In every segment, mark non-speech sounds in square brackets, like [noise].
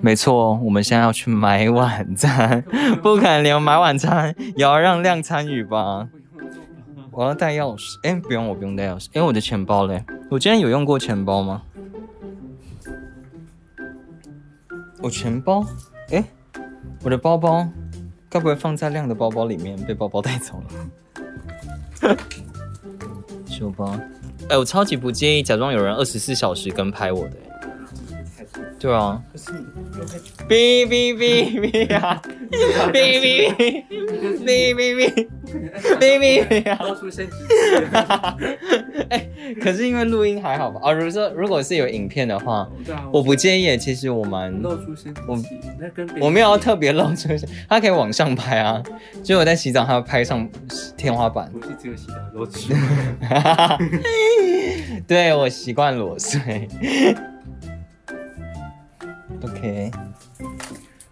没错，我们现在要去买晚餐，[laughs] 不可能连买晚餐也要让亮参与吧？我要带钥匙，哎，不用，我不用带钥匙，哎，我的钱包嘞？我今天有用过钱包吗？我钱包，哎，我的包包，该不会放在亮的包包里面，被包包带走了？[laughs] 书包，哎，我超级不介意假装有人二十四小时跟拍我的。对啊，哔哔哔哔啊，哔 [laughs] 哔哔，哔哔 [laughs] 哔，哔哔哔呀，露出身体。[laughs] 哎，可是因为录音还好吧？啊，如果说如果是有影片的话，我不介意。其实我们露出身体，我我没有特别露出身，他可以往上拍啊。就我在洗澡，他拍上天花板。不是只有洗澡裸睡。对我习惯裸睡。OK，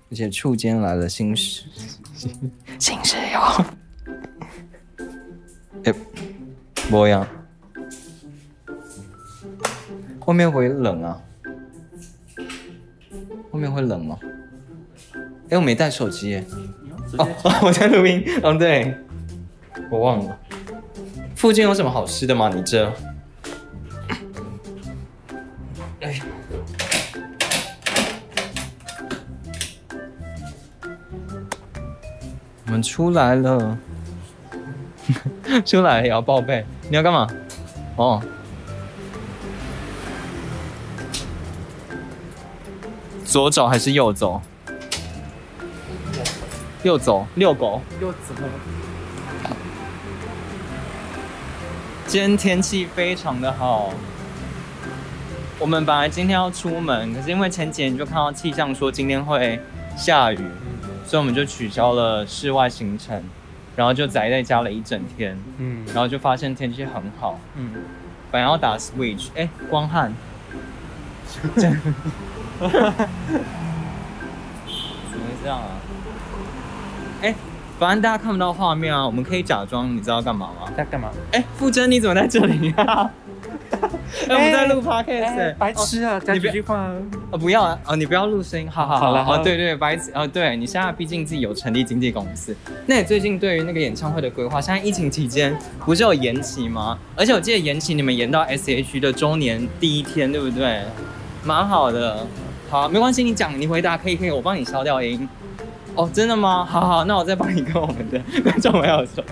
而且触间来了新室新室友，哎，不样，后面会冷啊？后面会冷吗？哎，我没带手机耶。哦，[laughs] 我在录音。嗯，对，我忘了。附近有什么好吃的吗？你这？出来了，[laughs] 出来也要报备。你要干嘛？哦，左走还是右走？右走，遛狗。右走。今天天气非常的好。我们本来今天要出门，可是因为前几天就看到气象说今天会下雨。所以我们就取消了室外行程，然后就宅在家了一整天。嗯，然后就发现天气很好。嗯，本来要打 Switch，哎，光汉。[laughs] 怎么会这样啊？哎，反正大家看不到画面啊，我们可以假装，你知道干嘛吗？在干嘛？哎，傅真，你怎么在这里啊？[laughs] 我们在录 podcast，白痴啊！讲几句话啊！不要啊！哦，你不要录声音，好好好了，好对对，白痴哦，对你现在毕竟自己有成立经纪公司，那你最近对于那个演唱会的规划，现在疫情期间不是有延期吗？而且我记得延期你们延到 S H 的周年第一天，对不对？蛮好的，好，没关系，你讲，你回答可以可以，我帮你消掉音。哦，真的吗？好好，那我再帮你跟我们的观众朋友说。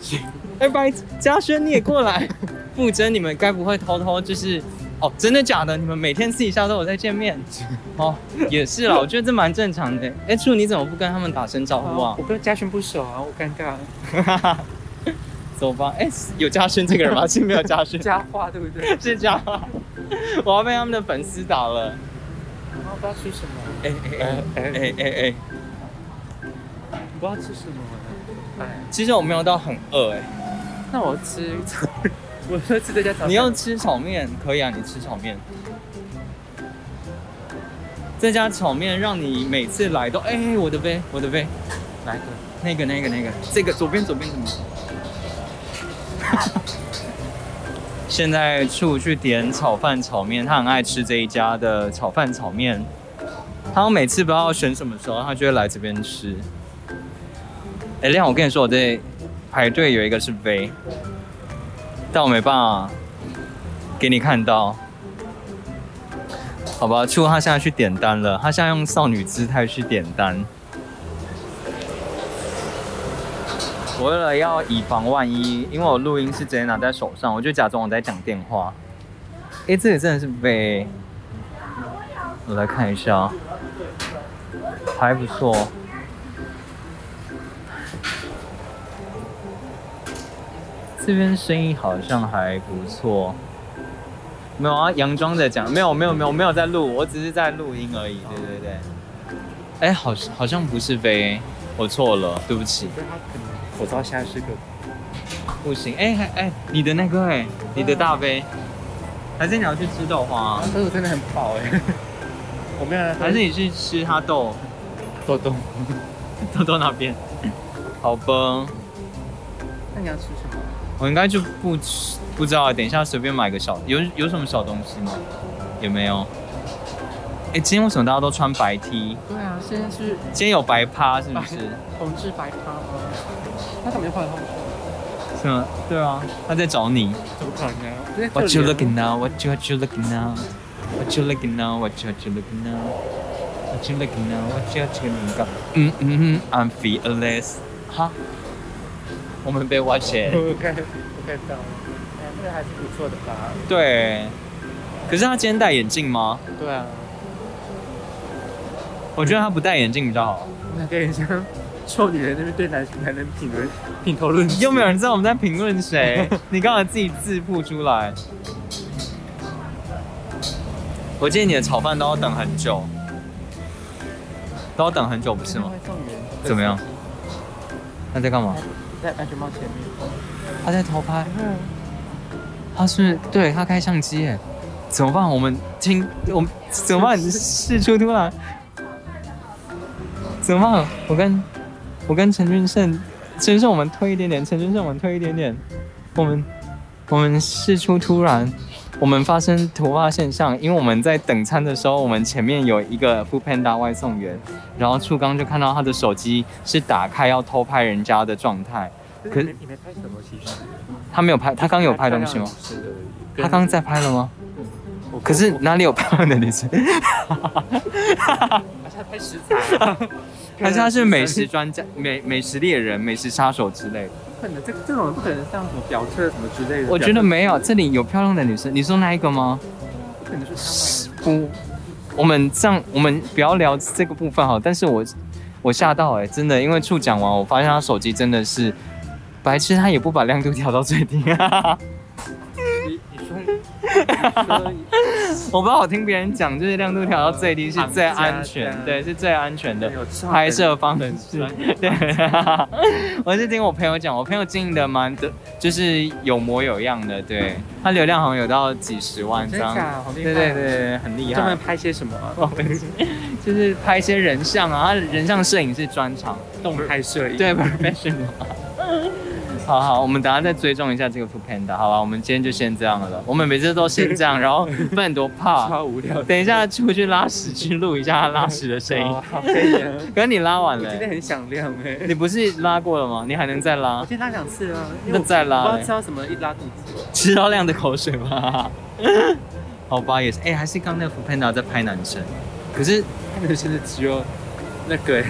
[laughs] 行。哎，拜嘉轩，你也过来。[laughs] 傅真，你们该不会偷偷就是哦？真的假的？你们每天私底下都有在见面？[laughs] 哦，也是啦，我觉得这蛮正常的。哎，处，你怎么不跟他们打声招呼啊？我跟嘉轩不熟啊，我尴尬。[laughs] 走吧。哎，有嘉轩这个人吗？是没有嘉轩。嘉话对不对？是嘉话。我要被他们的粉丝打了。我不知道吃什么。哎哎哎哎哎哎。不知道吃什么。哎，其实我没有到很饿哎。那我吃，我说吃这家炒。你要吃炒面可以啊，你吃炒面。这家炒面让你每次来都哎，我的杯，我的杯，来个那个那个那个，这个左边左边什么？[laughs] 现在出去点炒饭炒面，他很爱吃这一家的炒饭炒面。他每次不知道选什么时候，他就会来这边吃。哎，亮，我跟你说，我这。排队有一个是 V，但我没办法给你看到，好吧？出他现在去点单了，他现在用少女姿态去点单。我为了要以防万一，因为我录音是直接拿在手上，我就假装我在讲电话。哎，这里真的是 V，我来看一下，还不错。这边生意好像还不错，没有啊，佯装在讲，没有没有没有没有在录，我只是在录音而已，对对对。哎，好好像不是飞，我错了，对不起。他可能口罩现在是个不行，哎还哎，你的那个哎，你的大杯，还是你要去吃豆花？豆豆真的很饱哎，[laughs] 我没有，还是你去吃他豆豆豆 [laughs] 豆豆那边？好吧。那你要吃什么？我应该就不，不知道。等一下随便买个小，有有什么小东西吗？也没有。哎，今天为什么大家都穿白 T？对啊，现在是今天有白趴是不是？同志白趴吗？他怎么又换了？是吗？对啊，他在找你。怎么可能？What you looking now? What you What you looking now? What you looking now? What you What you looking now? What you looking now? What you What you looking now? 嗯嗯嗯，I'm fearless。哈，我们被挖钱。[laughs] 我看，我看到，哎，这个还是不错的吧？对。可是他今天戴眼镜吗？对啊。我觉得他不戴眼镜比较好。那跟人家臭女人那边对男男人评论品头论足，又没有人知道我们在评论谁？[laughs] 你刚才自己自曝出来。我建议你的炒饭都要等很久，都要等很久，不是吗？怎么样？他在干嘛？在安全帽前面。他在偷拍。嗯。他是对他开相机耶？怎么办？我们听我们怎么办？事出突然。怎么办？我跟，我跟陈俊胜，陈俊胜我们推一点点，陈俊胜我们推一点点，我们，我们事出突然，我们发生突发现象，因为我们在等餐的时候，我们前面有一个 Food Panda 外送员，然后初刚就看到他的手机是打开要偷拍人家的状态，可是你没拍什么？其实他没有拍，他刚有拍东西吗？他刚在拍了吗？可是哪里有漂亮的女生？他拍食材，[laughs] 还是他是美食专家、美美食猎人、美食杀手之类的？不可能，这这种人不可能像什么表测什么之类的。我觉得没有，这里有漂亮的女生。你说那一个吗？不可能是他不，我们这样，我们不要聊这个部分哈。但是我我吓到哎，真的，因为处讲完，我发现他手机真的是白痴，他也不把亮度调到最低。[laughs] 我不知道，我听别人讲，就是亮度调到最低是最安全，对，是最安全的拍摄方式。[laughs] 对，[laughs] 我是听我朋友讲，我朋友经营的蛮的，就是有模有样的，对，他流量好像有到几十万张，对对对，很厉害。专门拍些什么？就是拍一些人像啊，他人像摄影是专长，动态摄影，对，professional。[laughs] 好好，我们等下再追踪一下这个 Food Panda，好吧？我们今天就先这样了。我们每次都先这样，然后不然多怕，超无聊。等一下出去拉屎，去录一下他拉屎的声音。[laughs] 可以。可是你拉完了，今天很响亮哎。你不是拉过了吗？你还能再拉？我今天拉两次啊。那再拉。不知道什么，一拉肚子。吃到亮的口水吗？[laughs] 好吧，也是。哎，还是刚那个 Food Panda 在拍男生，可是他们现在只有那个。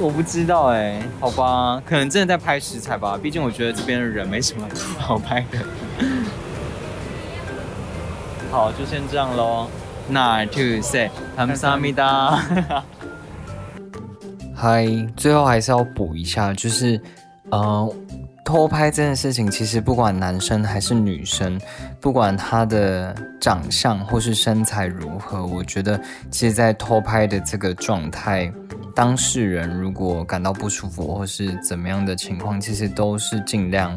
我不知道哎，好吧，可能真的在拍食材吧。毕竟我觉得这边的人没什么好拍的。好，就先这样喽。Nine, two, say，Sameda。[laughs] 嗨，最后还是要补一下，就是，呃，偷拍这件事情，其实不管男生还是女生，不管他的长相或是身材如何，我觉得，其实，在偷拍的这个状态。当事人如果感到不舒服或是怎么样的情况，其实都是尽量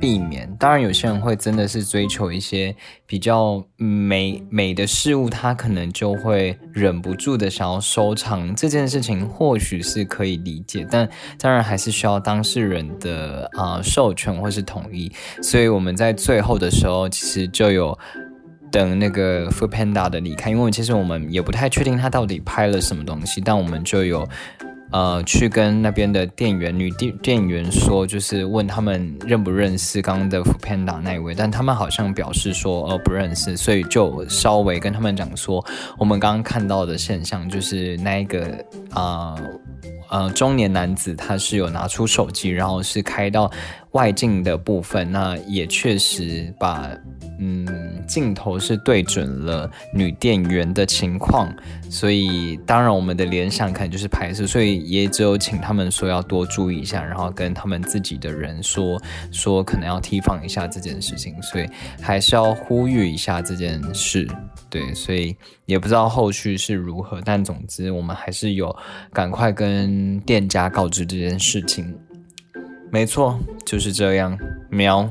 避免。当然，有些人会真的是追求一些比较美美的事物，他可能就会忍不住的想要收藏这件事情，或许是可以理解。但当然还是需要当事人的啊授权或是同意。所以我们在最后的时候，其实就有。等那个 Food Panda 的离开，因为其实我们也不太确定他到底拍了什么东西，但我们就有，呃，去跟那边的店员女店店员说，就是问他们认不认识刚刚的 Food Panda 那一位，但他们好像表示说呃不认识，所以就稍微跟他们讲说，我们刚刚看到的现象就是那一个啊。呃，中年男子他是有拿出手机，然后是开到外镜的部分，那也确实把嗯镜头是对准了女店员的情况，所以当然我们的联想可能就是拍摄，所以也只有请他们说要多注意一下，然后跟他们自己的人说说可能要提防一下这件事情，所以还是要呼吁一下这件事。对，所以也不知道后续是如何，但总之我们还是有赶快跟店家告知这件事情。没错，就是这样，喵。